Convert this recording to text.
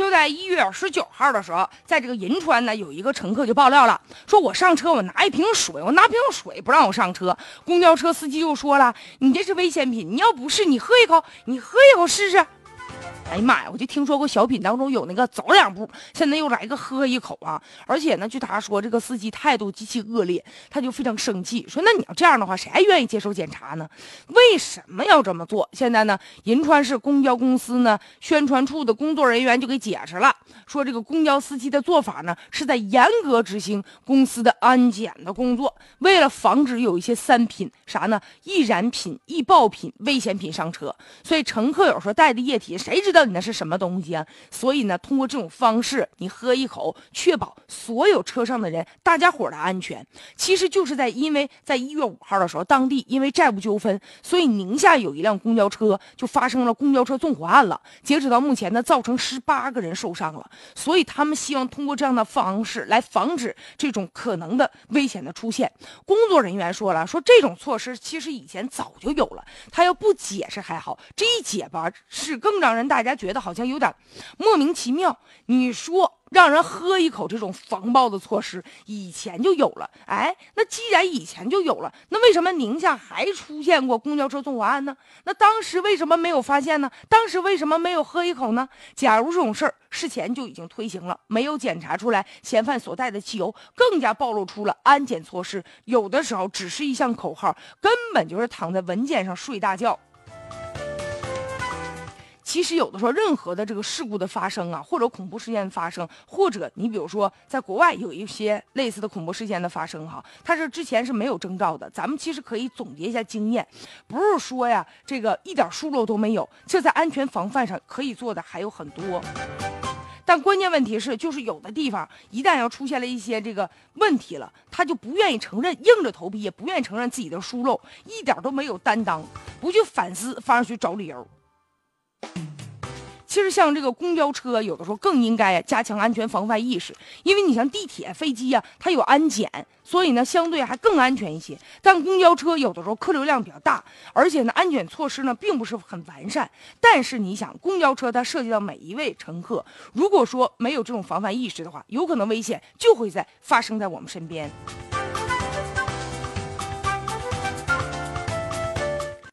就在一月十九号的时候，在这个银川呢，有一个乘客就爆料了，说我上车，我拿一瓶水，我拿瓶水不让我上车，公交车司机就说了，你这是危险品，你要不是你喝一口，你喝一口试试。哎呀妈呀！我就听说过小品当中有那个走两步，现在又来个喝一口啊！而且呢，据他说，这个司机态度极其恶劣，他就非常生气，说：“那你要这样的话，谁还愿意接受检查呢？为什么要这么做？”现在呢，银川市公交公司呢宣传处的工作人员就给解释了，说这个公交司机的做法呢是在严格执行公司的安检的工作，为了防止有一些三品啥呢，易燃品、易爆品、危险品上车，所以乘客有时候带的液体，谁知道？你那是什么东西啊？所以呢，通过这种方式，你喝一口，确保所有车上的人、大家伙的安全。其实就是在因为在一月五号的时候，当地因为债务纠纷，所以宁夏有一辆公交车就发生了公交车纵火案了。截止到目前呢，造成十八个人受伤了。所以他们希望通过这样的方式来防止这种可能的危险的出现。工作人员说了，说这种措施其实以前早就有了，他要不解释还好，这一解吧，是更让人大家。觉得好像有点莫名其妙。你说让人喝一口这种防爆的措施，以前就有了。哎，那既然以前就有了，那为什么宁夏还出现过公交车纵火案呢？那当时为什么没有发现呢？当时为什么没有喝一口呢？假如这种事儿事前就已经推行了，没有检查出来嫌犯所带的汽油，更加暴露出了安检措施有的时候只是一项口号，根本就是躺在文件上睡大觉。其实有的时候，任何的这个事故的发生啊，或者恐怖事件发生，或者你比如说在国外有一些类似的恐怖事件的发生哈，它是之前是没有征兆的。咱们其实可以总结一下经验，不是说呀这个一点疏漏都没有，这在安全防范上可以做的还有很多。但关键问题是，就是有的地方一旦要出现了一些这个问题了，他就不愿意承认，硬着头皮也不愿意承认自己的疏漏，一点都没有担当，不去反思，反而去找理由。其实像这个公交车，有的时候更应该加强安全防范意识，因为你像地铁、飞机呀，它有安检，所以呢相对还更安全一些。但公交车有的时候客流量比较大，而且呢安全措施呢并不是很完善。但是你想，公交车它涉及到每一位乘客，如果说没有这种防范意识的话，有可能危险就会在发生在我们身边。